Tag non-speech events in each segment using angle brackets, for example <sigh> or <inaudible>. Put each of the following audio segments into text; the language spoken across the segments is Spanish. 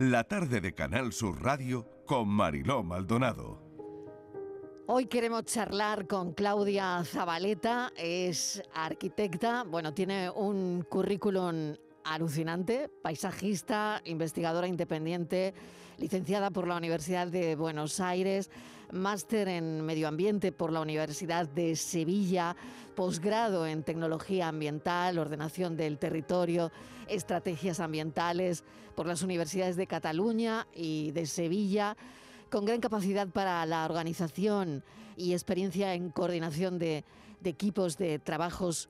La tarde de Canal Sur Radio con Mariló Maldonado. Hoy queremos charlar con Claudia Zabaleta, es arquitecta, bueno, tiene un currículum alucinante, paisajista, investigadora independiente, licenciada por la Universidad de Buenos Aires, máster en medio ambiente por la Universidad de Sevilla, posgrado en tecnología ambiental, ordenación del territorio, estrategias ambientales por las universidades de Cataluña y de Sevilla con gran capacidad para la organización y experiencia en coordinación de, equipos de trabajos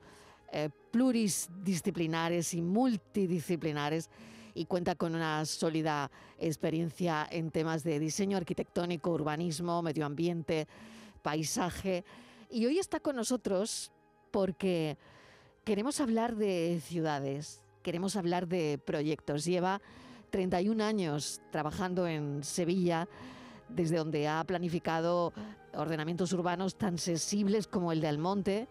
eh, pluridisciplinares y multidisciplinares y cuenta con una sólida experiencia en temas de diseño arquitectónico, urbanismo, medio ambiente, paisaje. Y hoy está con nosotros porque queremos hablar de ciudades, queremos hablar de proyectos. Lleva 31 años trabajando en Sevilla desde donde ha planificado ordenamientos urbanos tan sensibles como el de Almonte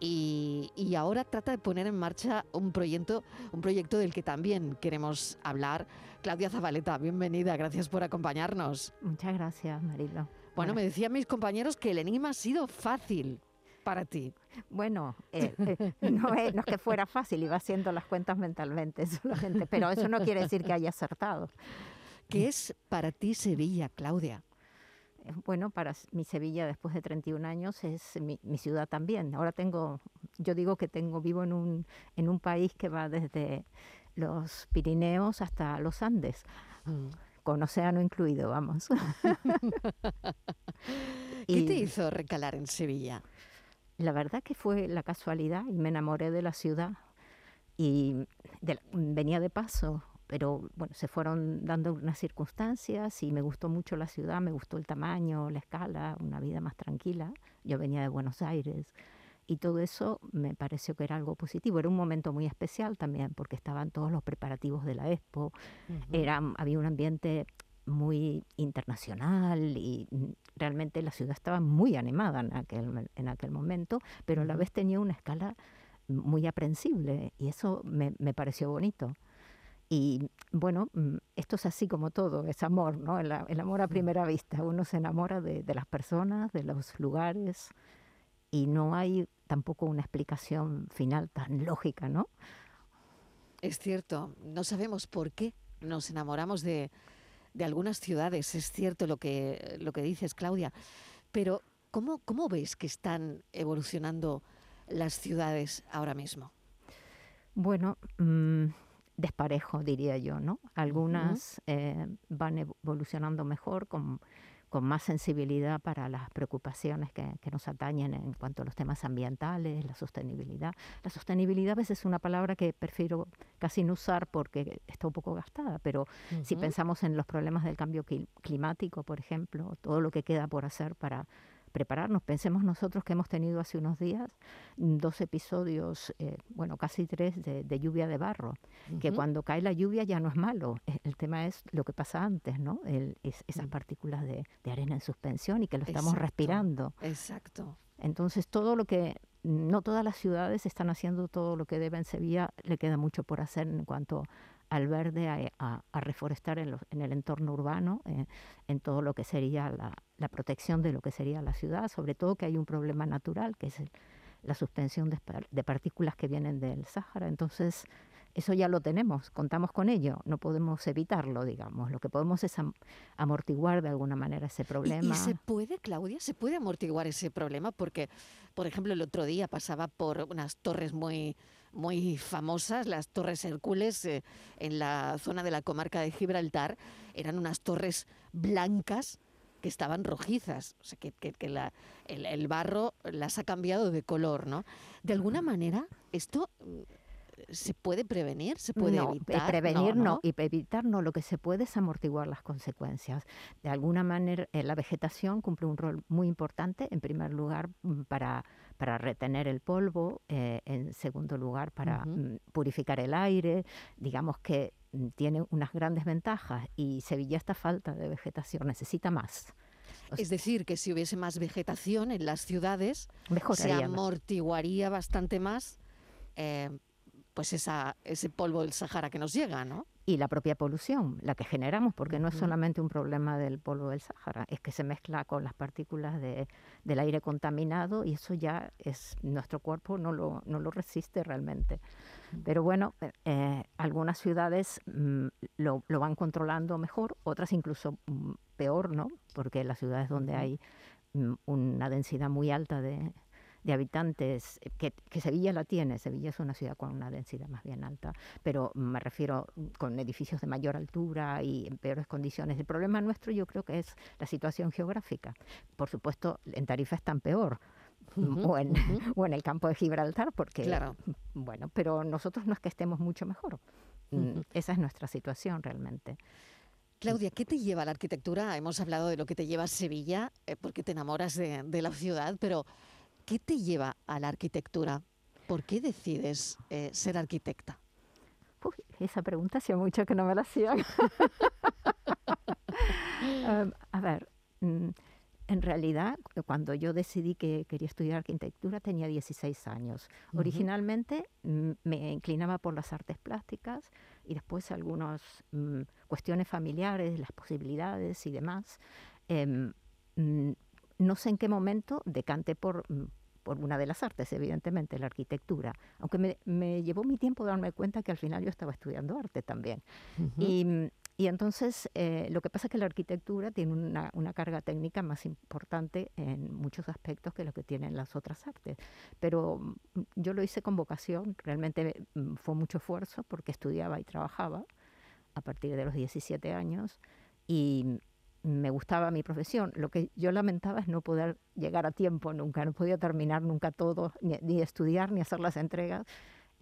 y, y, ahora trata de poner en marcha un proyecto, un proyecto del que también queremos hablar. Claudia Zabaleta, bienvenida, gracias por acompañarnos. Muchas gracias, Marilo. Bueno, me decían mis compañeros que el enigma ha sido fácil para ti. Bueno, eh, eh, no, es, no, es, que fuera fácil, iba haciendo las cuentas mentalmente solamente, pero eso no quiere decir que haya acertado. ¿Qué es para ti Sevilla, Claudia? Eh, bueno, para mi Sevilla después de 31 años es mi, ciudad también. Ahora tengo, yo digo que tengo, vivo en un, en un país que va desde los Pirineos hasta los Andes, mm. con océano incluido, vamos. <laughs> ¿Qué te hizo recalar en Sevilla? La verdad que fue la casualidad y me enamoré de la ciudad y venía de paso pero bueno, se fueron dando unas circunstancias y me gustó mucho la ciudad, me gustó el tamaño, la escala, una vida más tranquila. Yo venía de Buenos Aires y todo eso me pareció que era algo positivo. Era un momento muy especial también porque estaban todos los preparativos de la Expo, era, había un ambiente muy internacional y realmente la ciudad estaba muy animada en aquel, en aquel momento, pero a la vez tenía una escala muy aprensible y eso me, me pareció bonito. Y bueno, mm, esto es así como todo, es amor, ¿no? El, amor a mm. primera vista. Uno se enamora de, las personas, de los lugares, y no hay tampoco una explicación final tan lógica, ¿no? Es cierto, no sabemos por qué nos enamoramos de, de algunas ciudades, es cierto lo que, lo que dices, Claudia, pero ¿cómo, ¿cómo ves que están evolucionando las ciudades ahora mismo? Bueno, mmm, desparejo, diría yo, ¿no? Algunas eh, van evolucionando mejor con, con, más sensibilidad para las preocupaciones que, que, nos atañen en cuanto a los temas ambientales, la sostenibilidad. La sostenibilidad a veces es una palabra que prefiero casi no usar porque está un poco gastada, pero si pensamos en los problemas del cambio climático, por ejemplo, todo lo que queda por hacer para prepararnos. Pensemos nosotros que hemos tenido hace unos días dos episodios, eh, bueno, casi tres, de, lluvia de barro, que cuando cae la lluvia ya no es malo, e, el tema es lo que pasa antes, ¿no? esas mm. partículas de, arena en suspensión y que lo estamos respirando. Exacto. Entonces, todo lo que no todas las ciudades están haciendo todo lo que deben. Sevilla le queda mucho por hacer en cuanto al verde, a, reforestar en, el entorno urbano, eh, en todo lo que sería la, protección de lo que sería la ciudad, sobre todo que hay un problema natural, que es la suspensión de, partículas que vienen del Sáhara. Entonces, eso ya lo tenemos, contamos con ello, no podemos evitarlo, digamos. Lo que podemos es amortiguar de alguna manera ese problema. ¿Y, se puede, Claudia, se puede amortiguar ese problema? Porque, por ejemplo, el otro día pasaba por unas torres muy, muy famosas, las Torres Hércules, eh, en la zona de la comarca de Gibraltar, eran unas torres blancas que estaban rojizas, o sea, que, que, la, el, el, barro las ha cambiado de color, ¿no? De alguna manera, esto ¿Se puede prevenir? ¿Se puede no, evitar? Prevenir no, y evitar no. Lo que se puede es amortiguar las consecuencias. De alguna manera, eh, la vegetación cumple un rol muy importante, en primer lugar, mm, para, para retener el polvo, eh, en segundo lugar, para mm, purificar el aire. Digamos que mm, tiene unas grandes ventajas y Sevilla está falta de vegetación, necesita más. Es decir, que si hubiese más vegetación en las ciudades, se amortiguaría bastante más eh, pues esa, ese polvo del Sahara que nos llega, ¿no? Y la propia polución, la que generamos, porque no es solamente un problema del polvo del Sáhara, es que se mezcla con las partículas de, del aire contaminado y eso ya es nuestro cuerpo no lo, no lo resiste realmente. Pero bueno, eh, algunas ciudades mm, lo, lo, van controlando mejor, otras incluso mm, peor, ¿no? Porque las ciudades donde hay mm, una densidad muy alta de, de habitantes, eh, que, Sevilla la tiene, Sevilla es una ciudad con una densidad más bien alta, pero me refiero mm, con edificios de mayor altura y en peores condiciones. El problema nuestro yo creo que es la situación geográfica. Por supuesto, en Tarifa están peor. Mm, o, en, <laughs> o, en, el campo de Gibraltar, porque, claro. bueno, pero nosotros no es que estemos mucho mejor. Mm, esa es nuestra situación realmente. Claudia, ¿qué te lleva a la arquitectura? Hemos hablado de lo que te lleva a Sevilla, eh, porque te enamoras de, de la ciudad, pero ¿Qué te lleva a la arquitectura? ¿Por qué decides eh, ser arquitecta? esa pregunta hacía mucho que no me la hacían. Em, <laughs> a ver, mm, en realidad, cuando yo decidí que quería estudiar arquitectura, tenía 16 años. Originalmente mm, me inclinaba por las artes plásticas y después algunas mm, cuestiones familiares, las posibilidades y demás. Em, no sé en qué momento decanté por, por una de las artes, evidentemente, la arquitectura, aunque me, me, llevó mi tiempo darme cuenta que al final yo estaba estudiando arte también. y, y, entonces eh, lo que pasa es que la arquitectura tiene una, una, carga técnica más importante en muchos aspectos que lo que tienen las otras artes. Pero mm, yo lo hice con vocación, realmente mm, fue mucho esfuerzo porque estudiaba y trabajaba a partir de los 17 años y, me gustaba mi profesión. Lo que yo lamentaba es no poder llegar a tiempo nunca, no podía terminar nunca todo, ni, estudiar, ni hacer las entregas.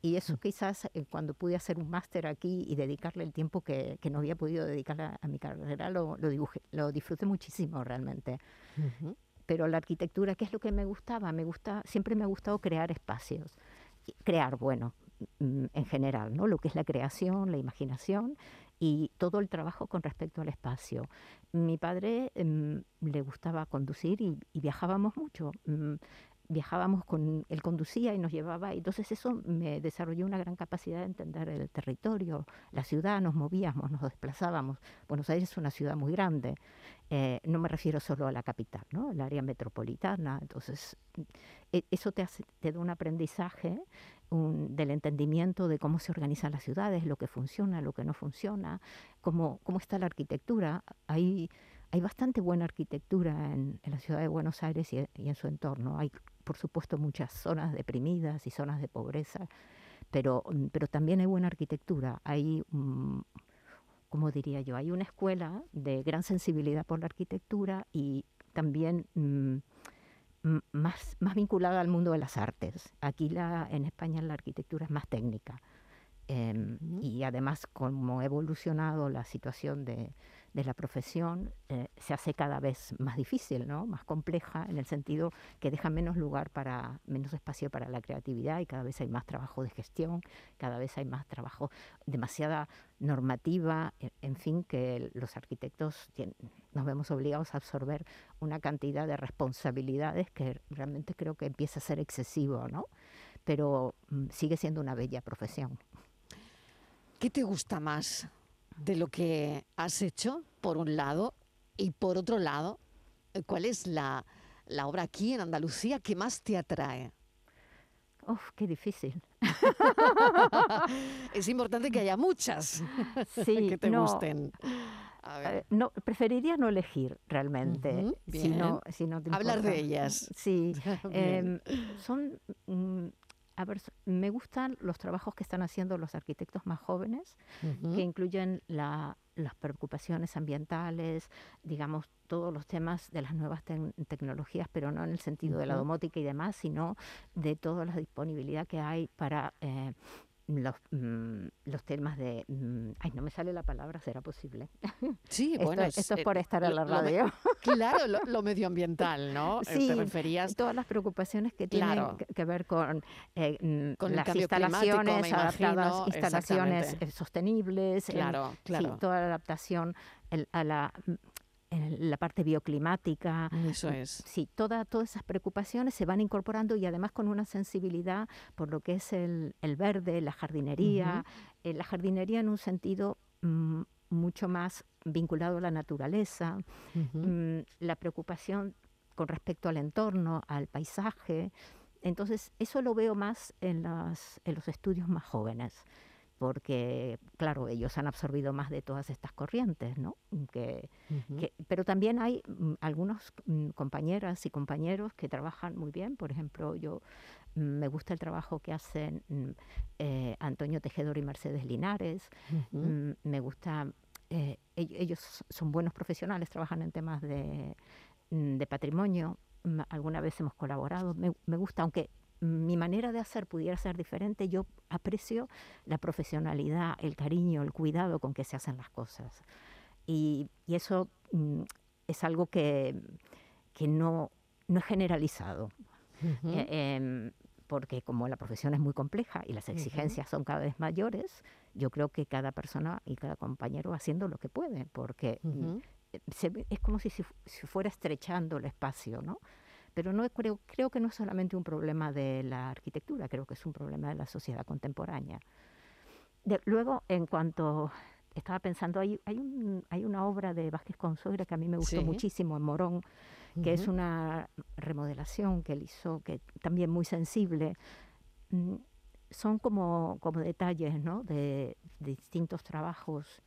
Y eso mm. quizás eh, cuando pude hacer un máster aquí y dedicarle el tiempo que, que no había podido dedicar a, mi carrera, lo, lo, dibujé, lo disfruté muchísimo realmente. Pero la arquitectura, ¿qué es lo que me gustaba? Me gusta, siempre me ha gustado crear espacios. Crear, bueno, mm, en general, ¿no? Lo que es la creación, la imaginación y todo el trabajo con respecto al espacio. Mi padre em, le gustaba conducir y, viajábamos mucho. Viajábamos con, él conducía y nos llevaba, entonces eso me desarrolló una gran capacidad de entender el territorio, la ciudad, nos movíamos, nos desplazábamos. Buenos Aires es una ciudad muy grande, eh, no me refiero solo a la capital, ¿no? el área metropolitana, entonces e, eso te, hace, te da un aprendizaje del entendimiento de cómo se organizan las ciudades, lo que funciona, lo que no funciona, cómo, cómo está la arquitectura. Hay, hay bastante buena arquitectura en, la ciudad de Buenos Aires y, en su entorno. Hay, por supuesto, muchas zonas deprimidas y zonas de pobreza, pero, pero también hay buena arquitectura. Hay, um, como diría yo, hay una escuela de gran sensibilidad por la arquitectura y también... Mm, más, más vinculada al mundo de las artes. Aquí la, en España la arquitectura es más técnica. Em, y además, como ha evolucionado la situación de, de la profesión eh, se hace cada vez más difícil, ¿no? más compleja, en el sentido que deja menos lugar para, menos espacio para la creatividad y cada vez hay más trabajo de gestión, cada vez hay más trabajo, demasiada normativa, en, fin, que los arquitectos nos vemos obligados a absorber una cantidad de responsabilidades que realmente creo que empieza a ser excesivo, ¿no? Pero mm, sigue siendo una bella profesión. ¿Qué te gusta más de lo que has hecho, por un lado, y por otro lado, eh, ¿cuál es la, la obra aquí en Andalucía que más te atrae? Uf, qué difícil. <laughs> es importante que haya muchas <laughs> que te gusten. Eh, no, preferiría no elegir realmente, sino, hablar de ellas. Sí, <laughs> em, son mm, a ver, me gustan los trabajos que están haciendo los arquitectos más jóvenes, que incluyen las preocupaciones ambientales, digamos, todos los temas de las nuevas tecnologías, pero no en el sentido de la domótica y demás, sino de toda la disponibilidad que hay para eh, los, mm, los temas de... Mm, ay, no me sale la palabra, ¿será posible? <laughs> Sí, bueno. Esto, es, por estar en la radio. <laughs> claro, lo, medioambiental, ¿no? Eh, sí, Te referías... todas las preocupaciones que tienen que, ver con, eh, mm, con las instalaciones adaptadas, instalaciones eh, sostenibles, claro, claro. toda la adaptación a la en la parte bioclimática. Eso es. Sí, toda, todas esas preocupaciones se van incorporando y además con una sensibilidad por lo que es el, el verde, la jardinería, eh, la jardinería en un sentido mm, mucho más vinculado a la naturaleza, mm, la preocupación con respecto al entorno, al paisaje. Entonces, eso lo veo más en, en los estudios más jóvenes porque, claro, ellos han absorbido más de todas estas corrientes, ¿no? Que, pero también hay mm, algunos mm, compañeras y compañeros que trabajan muy bien. Por ejemplo, yo mm, me gusta el trabajo que hacen eh, Antonio Tejedor y Mercedes Linares. me gusta, eh, ellos son buenos profesionales, trabajan en temas de, patrimonio. Alguna vez hemos colaborado. Me, me gusta, aunque mi manera de hacer pudiera ser diferente, yo aprecio la profesionalidad, el cariño, el cuidado con que se hacen las cosas. Y, eso mm, es algo que, que no, no es generalizado. Eh, em, porque como la profesión es muy compleja y las exigencias son cada vez mayores, yo creo que cada persona y cada compañero va haciendo lo que puede, porque mm, es como si se fuera estrechando el espacio, ¿no? Pero no creo, creo que no es solamente un problema de la arquitectura, creo que es un problema de la sociedad contemporánea. luego, en cuanto estaba pensando, hay, hay, un, hay una obra de Vázquez Consuegra que a mí me gustó muchísimo en Morón, que es una remodelación que él hizo, que también muy sensible. Mm, son como, como detalles ¿no? de, distintos trabajos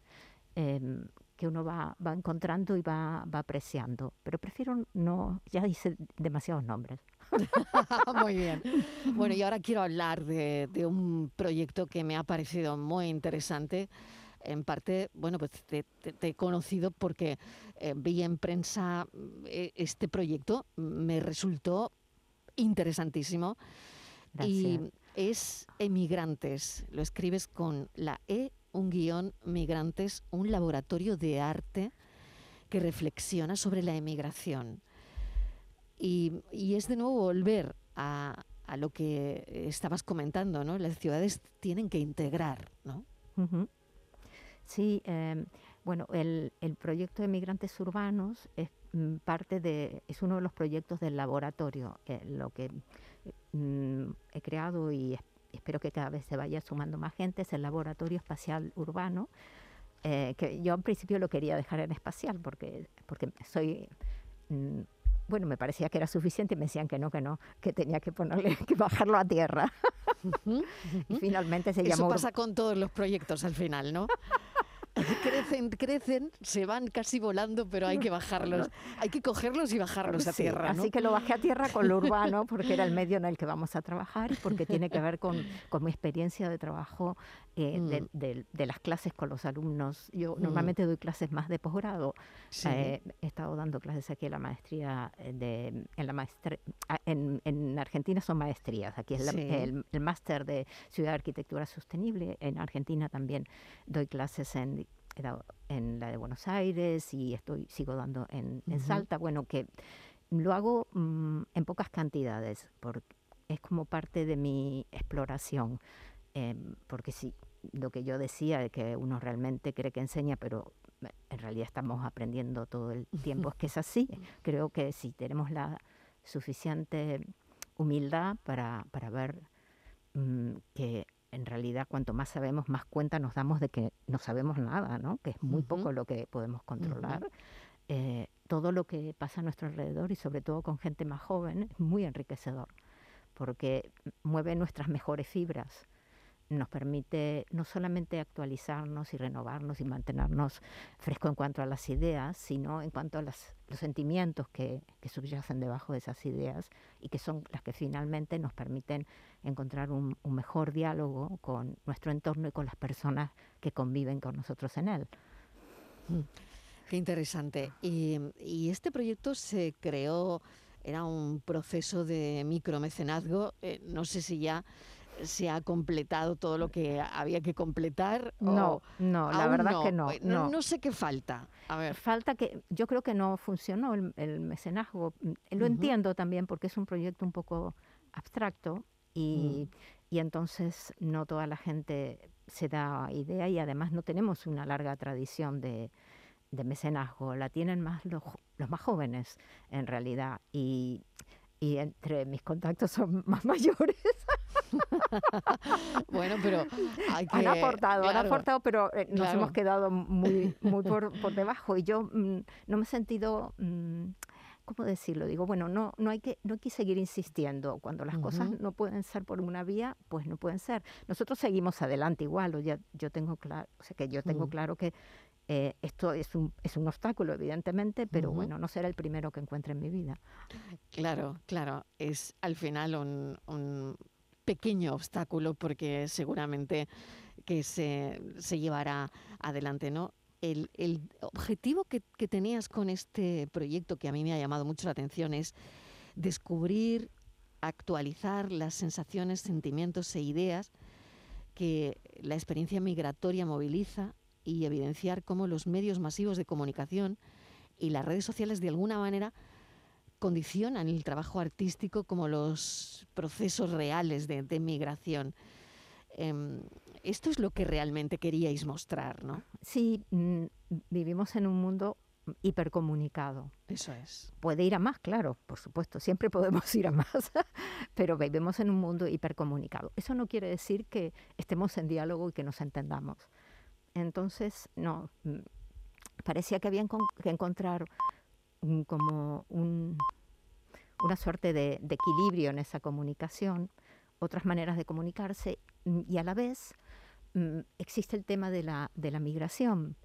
em, que uno va, va encontrando y va, va apreciando. Pero prefiero no, ya hice demasiados nombres. <laughs> muy bien. <laughs> Bueno, y ahora quiero hablar de, de, un proyecto que me ha parecido muy interesante. En parte, bueno, pues te, he conocido porque eh, vi en prensa eh, este proyecto, me resultó interesantísimo. Y es Emigrantes, lo escribes con la E un guion Migrantes, un laboratorio de arte que reflexiona sobre la emigración. Y, es de nuevo volver a, lo que estabas comentando, ¿no? Las ciudades tienen que integrar, ¿no? Sí, em, bueno, el, proyecto de migrantes urbanos es mm, parte de, es uno de los proyectos del laboratorio, eh, lo que mm, he creado y espero que cada vez se vaya sumando más gente, es el Laboratorio Espacial Urbano, eh, que yo al principio lo quería dejar en espacial porque, porque soy... Mm, bueno, me parecía que era suficiente y me decían que no, que no, que tenía que ponerle, que bajarlo a tierra. <laughs> y finalmente se llamó... Eso pasa con todos los proyectos al final, ¿no? Crecen, crecen, se van casi volando, pero hay que bajarlos, <laughs> hay que cogerlos y bajarlos a tierra. Así que lo bajé a tierra con lo urbano, <laughs> porque era el medio en el que vamos a trabajar y porque tiene que ver con, con mi experiencia de trabajo eh, mm. de, las clases con los alumnos. Yo mm. normalmente doy clases más de posgrado. Eh, he estado dando clases aquí en la maestría eh, de, en la maestría, ah, en, en, Argentina son maestrías. Aquí es el, el máster de Ciudad de Arquitectura Sostenible. En Argentina también doy clases en en la de Buenos Aires y estoy sigo dando en, Salta. Bueno, que lo hago mm, en pocas cantidades, porque es como parte de mi exploración. Em, porque sí, lo que yo decía de que uno realmente cree que enseña, pero eh, en realidad estamos aprendiendo todo el <laughs> tiempo, es que es así. Creo que si tenemos la suficiente humildad para, para ver mm, que en realidad cuanto más sabemos, más cuenta nos damos de que no sabemos nada, ¿no? que es muy poco lo que podemos controlar. Eh, todo lo que pasa a nuestro alrededor y sobre todo con gente más joven es muy enriquecedor porque mueve nuestras mejores fibras nos permite no solamente actualizarnos y renovarnos y mantenernos fresco en cuanto a las ideas, sino en cuanto a los sentimientos que, subyacen debajo de esas ideas y que son las que finalmente nos permiten encontrar un, mejor diálogo con nuestro entorno y con las personas que conviven con nosotros en él. Mm, qué interesante. Y, y este proyecto se creó, era un proceso de micromecenazgo, eh, no sé si ya se ha completado todo lo que había que completar? No, no, la verdad que eh, no, no, sé qué falta. A ver. Falta que, yo creo que no funcionó el, mecenazgo. Mm, lo entiendo también porque es un proyecto un poco abstracto y, mm. y, entonces no toda la gente se da idea y además no tenemos una larga tradición de, de mecenazgo. La tienen más los, los más jóvenes en realidad y y entre mis contactos son <laughs> más mayores. <laughs> bueno, pero hay que, han aportado, han aportado, pero eh, nos claro. hemos quedado muy, muy por, <laughs> por debajo. Y yo mm, no me he sentido, mm, ¿cómo decirlo? Digo, bueno, no, no hay que, no hay que seguir insistiendo. Cuando las cosas no pueden ser por una vía, pues no pueden ser. Nosotros seguimos adelante igual. O ya, yo tengo claro, o sea que yo tengo claro que eh, esto es un, es un obstáculo, evidentemente, pero bueno, no será el primero que encuentre en mi vida. Claro, claro, es al final un, un pequeño obstáculo porque seguramente que se, se llevará adelante, ¿no? El, el objetivo que, que tenías con este proyecto que a mí me ha llamado mucho la atención es descubrir, actualizar las sensaciones, sentimientos e ideas que la experiencia migratoria moviliza y evidenciar cómo los medios masivos de comunicación y las redes sociales de alguna manera condicionan el trabajo artístico como los procesos reales de, de migración. Em, esto es lo que realmente queríais mostrar, ¿no? Sí, mm, vivimos en un mundo hipercomunicado. Eso es. Puede ir a más, claro, por supuesto, siempre <laughs> podemos ir a más, pero vivimos en un mundo hipercomunicado. Eso no quiere decir que estemos en diálogo y que nos entendamos. Entonces, no, mm, parecía que había que encontrar como un- una suerte de, equilibrio en esa comunicación, otras maneras de comunicarse mm, y a la vez mm, existe el tema de la, de la migración.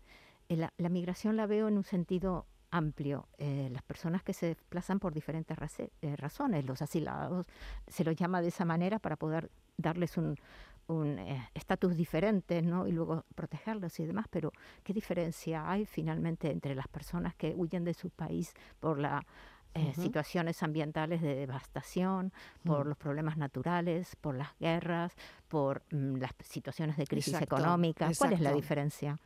Eh, La, migración la veo en un sentido amplio. Eh, las personas que se desplazan por diferentes eh, razones, los asilados, se los llama de esa manera para poder darles un un, eh, estatus diferente ¿no? y luego protegerlos y demás, pero ¿qué diferencia hay finalmente entre las personas que huyen de su país por las Ujú. situaciones ambientales de devastación, por Mm. los problemas naturales, por las guerras, por mm, las situaciones de crisis Exacto, económicas? ¿Cuál es la diferencia?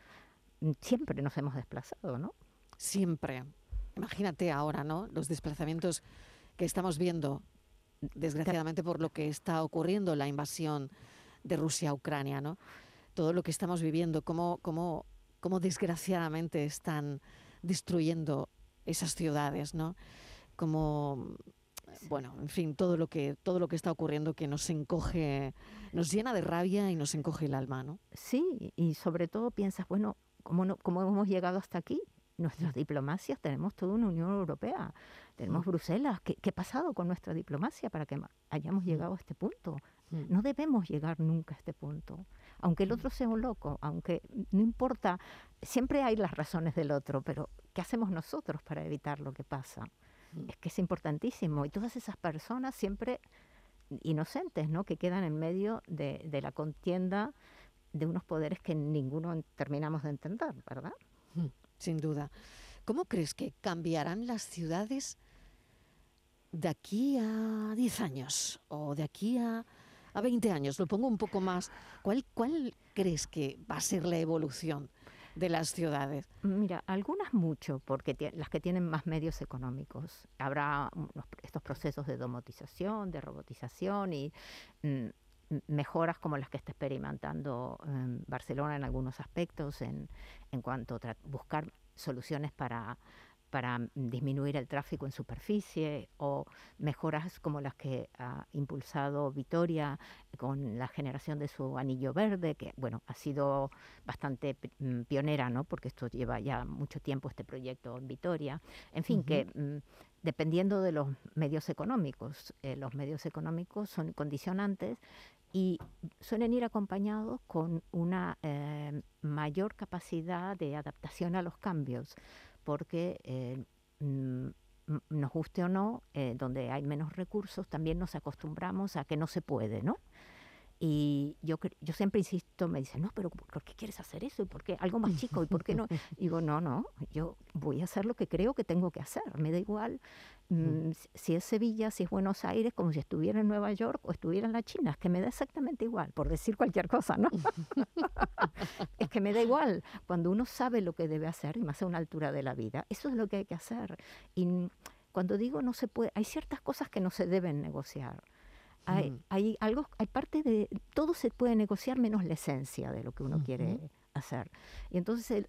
Mm, Siempre nos hemos desplazado, ¿no? Siempre. Imagínate ahora, ¿no? Los desplazamientos que estamos viendo, desgraciadamente por lo que está ocurriendo, la invasión de Rusia a Ucrania, ¿no? Todo lo que estamos viviendo, cómo, cómo, cómo desgraciadamente están destruyendo esas ciudades, ¿no? Como bueno, en fin, todo lo que todo lo que está ocurriendo que nos encoge, nos llena de rabia y nos encoge el alma, ¿no? Sí, y sobre todo piensas, bueno, ¿cómo, no, cómo hemos llegado hasta aquí? Nuestras diplomacias, tenemos toda una Unión Europea, tenemos Bruselas. ¿Qué, qué ha pasado con nuestra diplomacia para que hayamos llegado a este punto? Mm. No debemos llegar nunca a este punto. Aunque el otro sea un loco, aunque no importa, siempre hay las razones del otro, pero ¿qué hacemos nosotros para evitar lo que pasa? Mm. Es que es importantísimo. Y todas esas personas siempre inocentes, ¿no? Que quedan en medio de, de la contienda de unos poderes que ninguno terminamos de entender, ¿verdad? Mm, Sin duda. ¿Cómo crees que cambiarán las ciudades de aquí a 10 años o de aquí a, a 20 años? Lo pongo un poco más. ¿Cuál, ¿Cuál crees que va a ser la evolución de las ciudades? Mira, algunas mucho, porque las que tienen más medios económicos. Habrá estos procesos de domotización, de robotización y mm, mejoras como las que está experimentando em, Barcelona en algunos aspectos, en, en cuanto a buscar soluciones para, para mm, disminuir el tráfico en superficie o mejoras como las que ha impulsado Vitoria con la generación de su anillo verde, que bueno, ha sido bastante mm, pionera, ¿no? Porque esto lleva ya mucho tiempo este proyecto en Vitoria. En fin, que mm, dependiendo de los medios económicos, eh, los medios económicos son condicionantes y suelen ir acompañados con una eh, mayor capacidad de adaptación a los cambios, porque eh, mm, nos guste o no, eh, donde hay menos recursos, también nos acostumbramos a que no se puede, ¿no? Y yo, yo siempre insisto, me dicen, no, pero ¿por qué quieres hacer eso? ¿Y por qué algo más chico? ¿Y por qué no? <laughs> Y digo, no, no, yo voy a hacer lo que creo que tengo que hacer. Me da igual mm, si- es Sevilla, si es Buenos Aires, como si estuviera en Nueva York o estuviera en la China. Es que me da exactamente igual, por decir cualquier cosa, ¿no? <laughs> <laughs> es que me da igual. Cuando uno sabe lo que debe hacer, y más a una altura de la vida, eso es lo que hay que hacer. Y cuando digo no se puede, hay ciertas cosas que no se deben negociar. Hay, Mm. hay algo, hay parte de todo se puede negociar menos la esencia de lo que uno quiere hacer. Y entonces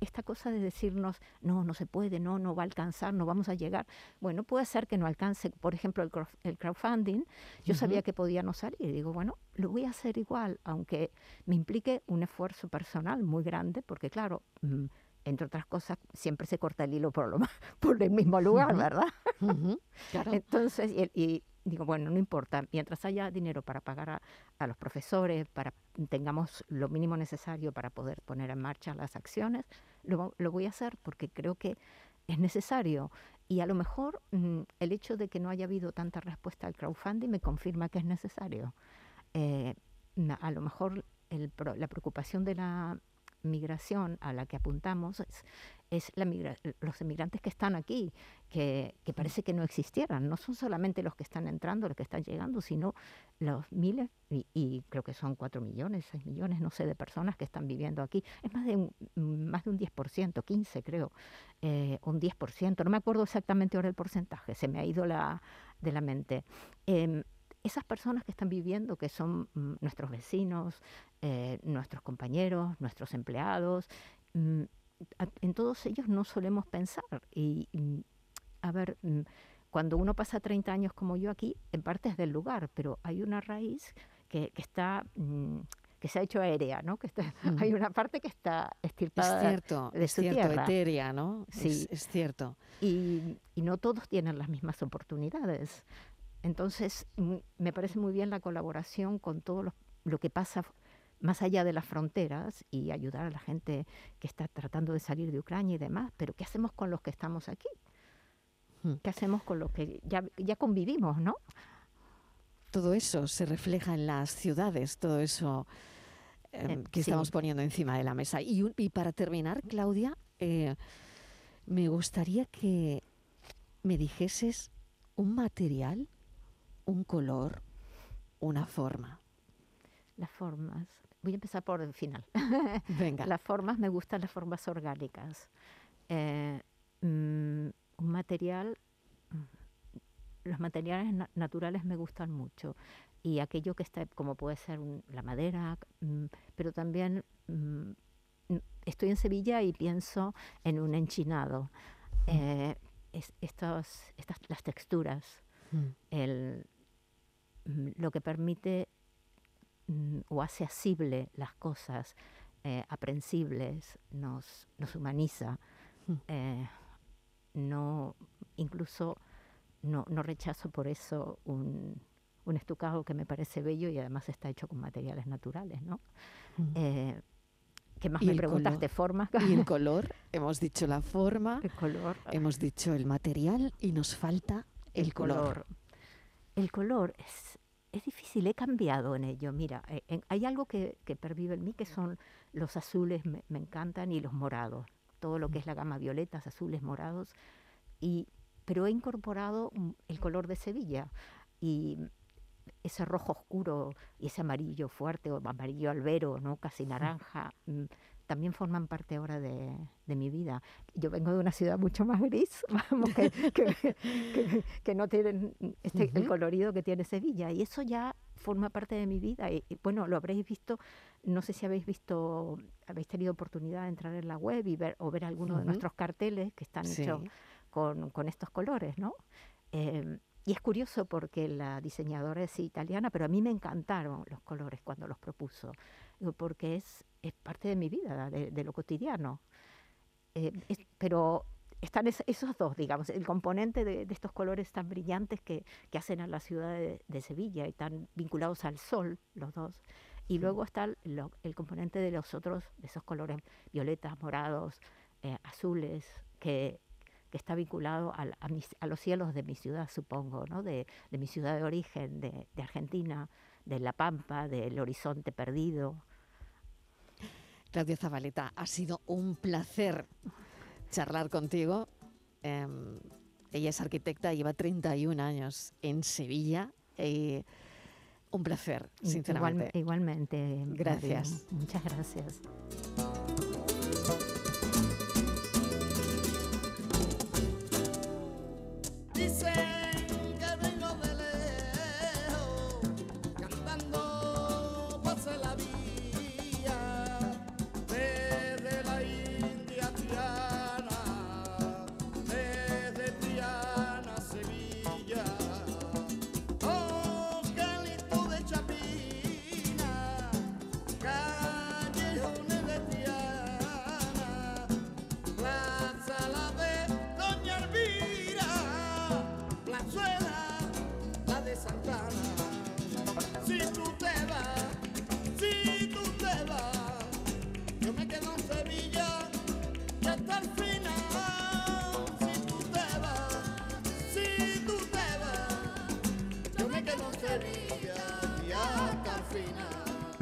esta cosa de decirnos, no, no se puede, no, no va a alcanzar, no vamos a llegar, bueno, puede ser que no alcance, por ejemplo, el, crowdfunding, yo sabía que podía no salir, y digo, bueno, lo voy a hacer igual, aunque me implique un esfuerzo personal muy grande, porque claro, mm, entre otras cosas, siempre se corta el hilo por, lo, <laughs> por el mismo lugar, ¿verdad? <laughs> Entonces, y, digo, bueno, no importa, mientras haya dinero para pagar a, los profesores, para tengamos lo mínimo necesario para poder poner en marcha las acciones, lo, voy a hacer porque creo que es necesario. Y a lo mejor mm, el hecho de que no haya habido tanta respuesta al crowdfunding me confirma que es necesario. Eh, a lo mejor la preocupación de la migración a la que apuntamos es, la los emigrantes que están aquí, que, parece que no existieran. No son solamente los que están entrando, los que están llegando, sino los miles, y, creo que son cuatro millones, seis millones, no sé, de personas que están viviendo aquí. Es más de un, más de un 10%, 15 creo, eh, un 10%, no me acuerdo exactamente ahora el porcentaje, se me ha ido la, de la mente. Em, esas personas que están viviendo, que son mm, nuestros vecinos, eh, nuestros compañeros, nuestros empleados, mm, en todos ellos no solemos pensar. Y, mm, a ver, cuando uno pasa 30 años como yo aquí, en parte es del lugar, pero hay una raíz que, está que se ha hecho aérea, ¿no? Que <laughs> hay una parte que está estirpada es cierto, de su es cierto, etérea, ¿no? Sí, es, cierto. Y, y, no todos tienen las mismas oportunidades. Entonces, mm, me parece muy bien la colaboración con todo lo, que pasa más allá de las fronteras y ayudar a la gente que está tratando de salir de Ucrania y demás, pero ¿qué hacemos con los que estamos aquí? Hmm. ¿Qué hacemos con los que ya, ya convivimos, no? Todo eso se refleja en las ciudades, todo eso em, eh, que estamos poniendo encima de la mesa. Y, y para terminar, Claudia, eh, me gustaría que me dijeses un material un color, una forma. Las formas. Voy a empezar por el final. <laughs> Venga. las formas, me gustan las formas orgánicas. Eh, mm, un material, mm, los materiales naturales me gustan mucho. Y aquello que está, como puede ser la madera, mm, pero también estoy en Sevilla y pienso en un enchinado. Eh, estas, las texturas, el, lo que permite mm, o hace asible las cosas, eh, aprensibles, nos, nos humaniza. Hmm. Eh, no, incluso no, no, rechazo por eso un, un, estucado que me parece bello y además está hecho con materiales naturales, ¿no? Eh, ¿Qué más me preguntas de forma? Y el <laughs> color, hemos dicho la forma, el color, hemos dicho el material y nos falta el, color el color es, es difícil, he cambiado en ello. Mira, eh, hay algo que, que, pervive en mí que son los azules, me, encantan, y los morados. Todo lo que es la gama violetas, azules, morados. Y, pero he incorporado el color de Sevilla. Y ese rojo oscuro y ese amarillo fuerte o amarillo albero, ¿no? casi naranja, mm, también forman parte ahora de, mi vida. Yo vengo de una ciudad mucho más gris, <laughs> que, no tienen este, el colorido que tiene Sevilla, y eso ya forma parte de mi vida. Y, bueno, lo habréis visto, no sé si habéis visto, habéis tenido oportunidad de entrar en la web y ver o ver algunos de nuestros carteles que están hechos con, estos colores, ¿no? Em, y es curioso porque la diseñadora es italiana, pero a mí me encantaron los colores cuando los propuso, porque es, es parte de mi vida, de, lo cotidiano. Eh, pero están esos dos, digamos, el componente de, estos colores tan brillantes que, que hacen a la ciudad de, Sevilla y tan vinculados al sol, los dos. Y luego está el, el componente de los otros, de esos colores violetas, morados, eh, azules, que que está vinculado a, a, los cielos de mi ciudad, supongo, ¿no? de, de mi ciudad de origen, de, de, Argentina, de La Pampa, del horizonte perdido. Claudia Zabaleta, ha sido un placer charlar contigo. Em, ella es arquitecta, lleva 31 años en Sevilla. y un placer, sinceramente. igualmente. Gracias. Muchas gracias.